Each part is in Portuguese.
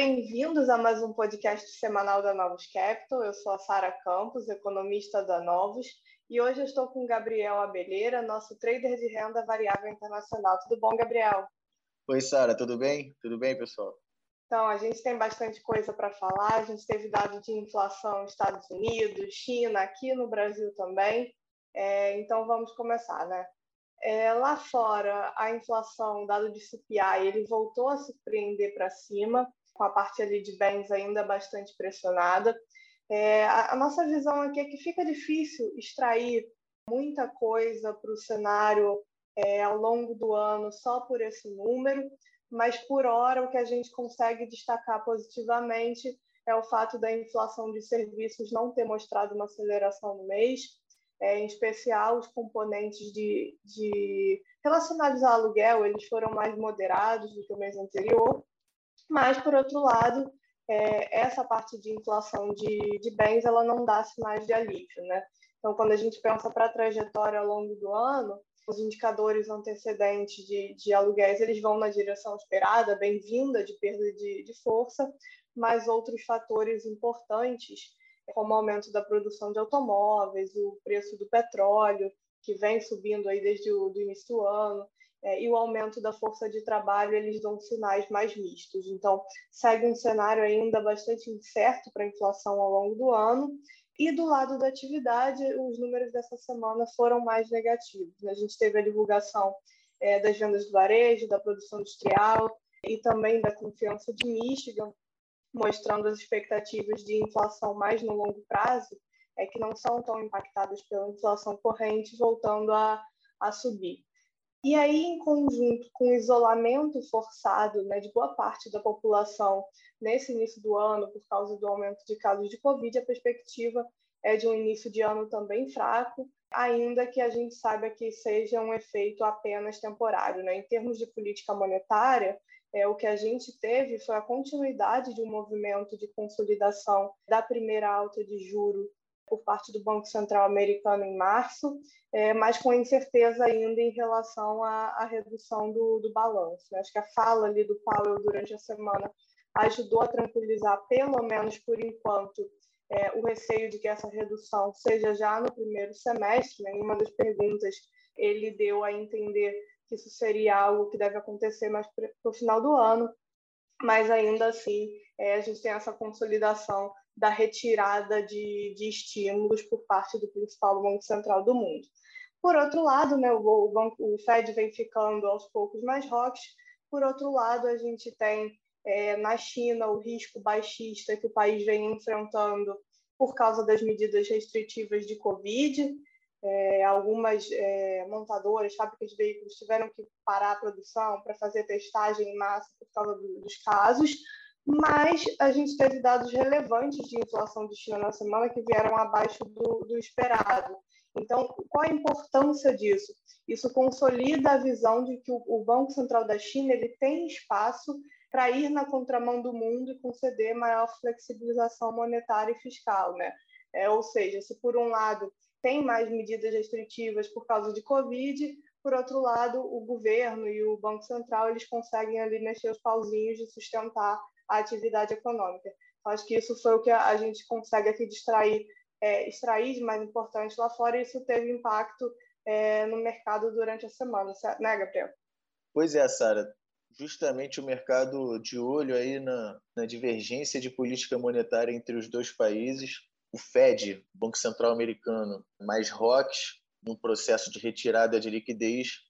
bem-vindos a mais um podcast semanal da Novos Capital. Eu sou a Sara Campos, economista da Novos, e hoje eu estou com o Gabriel Abelheira, nosso trader de renda variável internacional. Tudo bom, Gabriel? Oi, Sara, tudo bem? Tudo bem, pessoal? Então, a gente tem bastante coisa para falar. A gente teve dado de inflação nos Estados Unidos, China, aqui no Brasil também. É, então, vamos começar, né? É, lá fora, a inflação, dado de CPI, ele voltou a surpreender para cima, com a parte ali de bens ainda bastante pressionada. É, a, a, nossa visão aqui é que fica difícil extrair muita coisa para o cenário é, ao longo do ano só por esse número, mas por hora o que a gente consegue destacar positivamente é o fato da inflação de serviços não ter mostrado uma aceleração no mês, é, em especial os componentes de, de relacionados ao aluguel, eles foram mais moderados do que o mês anterior, mas, por outro lado, é, essa parte de inflação de, de bens, ela não dá sinais de alívio, né? Então, quando a gente pensa para a trajetória ao longo do ano, os indicadores antecedentes de, de aluguéis, eles vão na direção esperada, bem-vinda de perda de, de força, mas outros fatores importantes como o aumento da produção de automóveis, o preço do petróleo, que vem subindo aí desde o do início do ano, é, e o aumento da força de trabalho, eles dão sinais mais mistos. Então, segue um cenário ainda bastante incerto para a inflação ao longo do ano. E do lado da atividade, os números dessa semana foram mais negativos. A gente teve a divulgação é, das vendas do varejo, da produção industrial e também da confiança de Michigan, mostrando as expectativas de inflação mais no longo prazo, é que não são tão impactadas pela inflação corrente, voltando a, a subir. E aí, em conjunto com o isolamento forçado né, de boa parte da população nesse início do ano, por causa do aumento de casos de Covid, a perspectiva é de um início de ano também fraco, ainda que a gente saiba que seja um efeito apenas temporário. Né? Em termos de política monetária, é, o que a gente teve foi a continuidade de um movimento de consolidação da primeira alta de juro por parte do Banco Central americano em março, é, mas com incerteza ainda em relação à, à redução do, do balanço. Né? Acho que a fala ali do Powell durante a semana ajudou a tranquilizar, pelo menos por enquanto, é, o receio de que essa redução seja já no primeiro semestre. Né? Em uma das perguntas, ele deu a entender que isso seria algo que deve acontecer mais para o final do ano, mas ainda assim é, a gente tem essa consolidação da retirada de, de estímulos por parte do principal banco central do mundo. Por outro lado, né, o, banco, o Fed vem ficando aos poucos mais rocks. Por outro lado, a gente tem é, na China o risco baixista que o país vem enfrentando por causa das medidas restritivas de Covid. É, algumas é, montadoras, fábricas de veículos tiveram que parar a produção para fazer testagem em massa por causa do, dos casos, mas a gente teve dados relevantes de inflação de China na semana que vieram abaixo do, do esperado. Então, qual a importância disso? Isso consolida a visão de que o, o Banco Central da China ele tem espaço para ir na contramão do mundo e conceder maior flexibilização monetária e fiscal, né? É, ou seja, se por um lado tem mais medidas restritivas por causa de Covid, por outro lado, o governo e o Banco Central eles conseguem ali mexer os pauzinhos de sustentar a atividade econômica. Acho que isso foi o que a gente consegue aqui distrair, é, extrair de mais importante lá fora, e isso teve impacto é, no mercado durante a semana, né, Gabriel? Pois é, Sara. Justamente o mercado de olho aí na, na divergência de política monetária entre os dois países, o Fed, Banco Central Americano, mais ROCs, num processo de retirada de liquidez.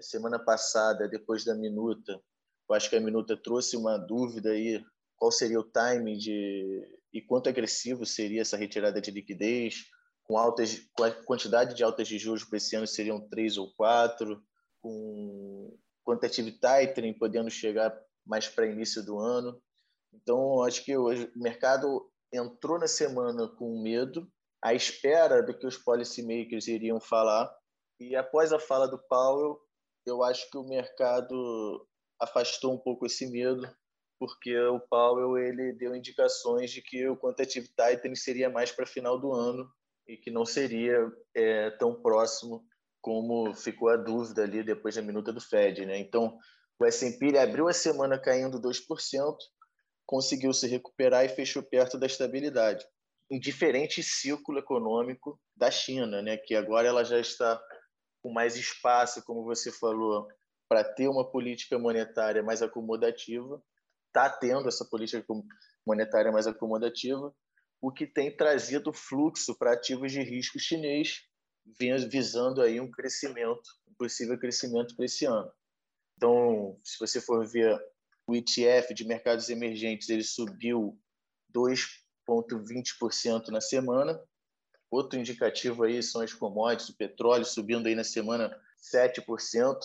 Semana passada, depois da minuta, eu acho que a minuta trouxe uma dúvida aí, qual seria o time de e quanto agressivo seria essa retirada de liquidez, com altas com a quantidade de altas de juros para esse ano seriam três ou quatro, com quantitative tightening podendo chegar mais para início do ano. Então, acho que o mercado entrou na semana com medo, à espera do que os policymakers iriam falar, e após a fala do Powell, eu acho que o mercado afastou um pouco esse medo, porque o Powell ele deu indicações de que o quantitative tightening seria mais para final do ano e que não seria é, tão próximo como ficou a dúvida ali depois da minuta do Fed, né? Então, o S&P abriu a semana caindo 2%, conseguiu se recuperar e fechou perto da estabilidade. Um diferente ciclo econômico da China, né, que agora ela já está com mais espaço, como você falou, para ter uma política monetária mais acomodativa, está tendo essa política monetária mais acomodativa, o que tem trazido fluxo para ativos de risco chinês, visando aí um crescimento, um possível crescimento para esse ano. Então, se você for ver o ETF de mercados emergentes, ele subiu 2,20% na semana. Outro indicativo aí são as commodities, o petróleo subindo aí na semana 7%.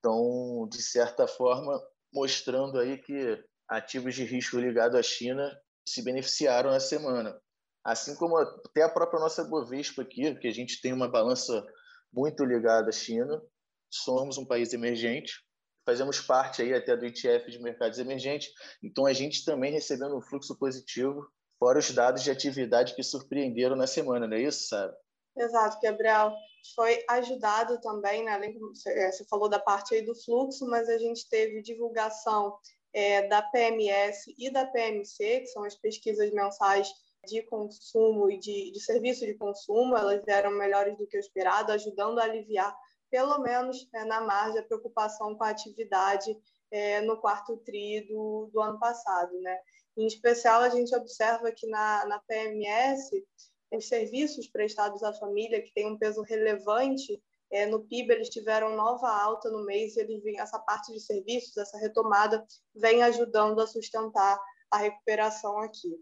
Então, de certa forma, mostrando aí que ativos de risco ligados à China se beneficiaram na semana. Assim como até a própria nossa Bovespa aqui, que a gente tem uma balança muito ligada à China, somos um país emergente, fazemos parte aí até do ETF de mercados emergentes, então a gente também recebendo um fluxo positivo, fora os dados de atividade que surpreenderam na semana, não é isso, sabe? Exato, Gabriel. Foi ajudado também, né? É, você falou da parte aí do fluxo, mas a gente teve divulgação é, da PMS e da PMC, que são as pesquisas mensais de consumo e de, de serviço de consumo, elas eram melhores do que o esperado, ajudando a aliviar pelo menos é, na margem, a preocupação com a atividade é, no quarto TRI do, do ano passado. Né? Em especial, a gente observa que na, na PMS, os serviços prestados à família, que tem um peso relevante é, no PIB, eles tiveram nova alta no mês e eles essa parte de serviços, essa retomada, vem ajudando a sustentar a recuperação aqui.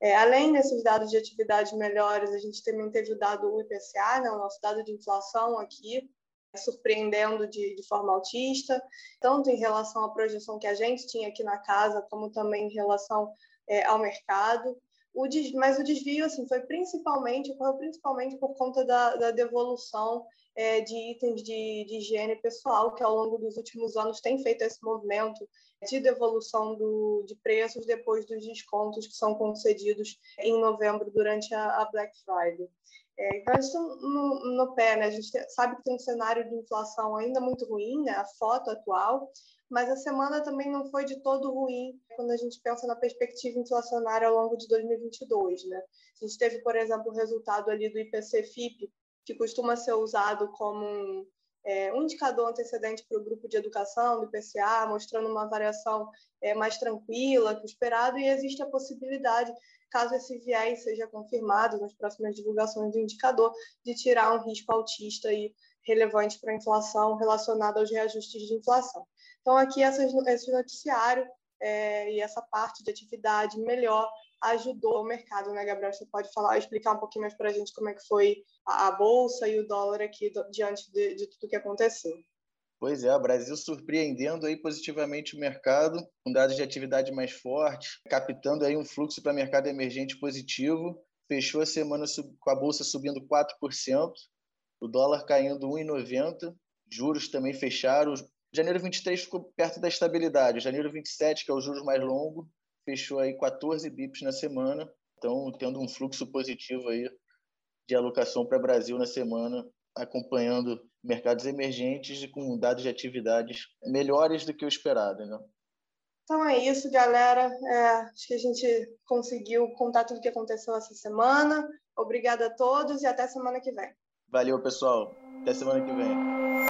É, além desses dados de atividade melhores, a gente também teve o dado IPCA, né, o nosso dado de inflação aqui, surpreendendo de, de, forma autista, tanto em relação à projeção que a gente tinha aqui na casa, como também em relação é, ao mercado. O des, mas o desvio assim, foi principalmente, ocorreu principalmente por conta da, da devolução é, de itens de, de, higiene pessoal, que ao longo dos últimos anos tem feito esse movimento de devolução do, de preços depois dos descontos que são concedidos em novembro durante a, a Black Friday. É, então, está no, no, pé, né? A gente sabe que tem um cenário de inflação ainda muito ruim, né? A foto atual, mas a semana também não foi de todo ruim quando a gente pensa na perspectiva inflacionária ao longo de 2022, né? A gente teve, por exemplo, o resultado ali do IPC-FIP, que costuma ser usado como um, é, um indicador antecedente para o grupo de educação do IPCA, mostrando uma variação é, mais tranquila que o esperado, e existe a possibilidade caso esse viés seja confirmado nas próximas divulgações do indicador, de tirar um risco altista e relevante para a inflação relacionado aos reajustes de inflação. Então, aqui essas, esse noticiário é, e essa parte de atividade melhor ajudou o mercado, né, Gabriel? Você pode falar, explicar um pouquinho mais para a gente como é que foi a, bolsa e o dólar aqui do, diante de, de tudo que aconteceu. Pois é, o Brasil surpreendendo aí positivamente o mercado, com dados de atividade mais fortes, captando aí um fluxo para mercado emergente positivo. Fechou a semana com a bolsa subindo 4%, o dólar caindo 1,90, juros também fecharam. Janeiro 23 ficou perto da estabilidade. Janeiro 27, que é o juros mais longo, fechou aí 14 bips na semana. Então, tendo um fluxo positivo aí de alocação para o Brasil na semana, acompanhando mercados emergentes e com dados de atividades melhores do que o esperado. Né? Então é isso, galera. É, acho que a gente conseguiu contar tudo o que aconteceu essa semana. Obrigada a todos e até semana que vem. Valeu, pessoal. Até semana que vem.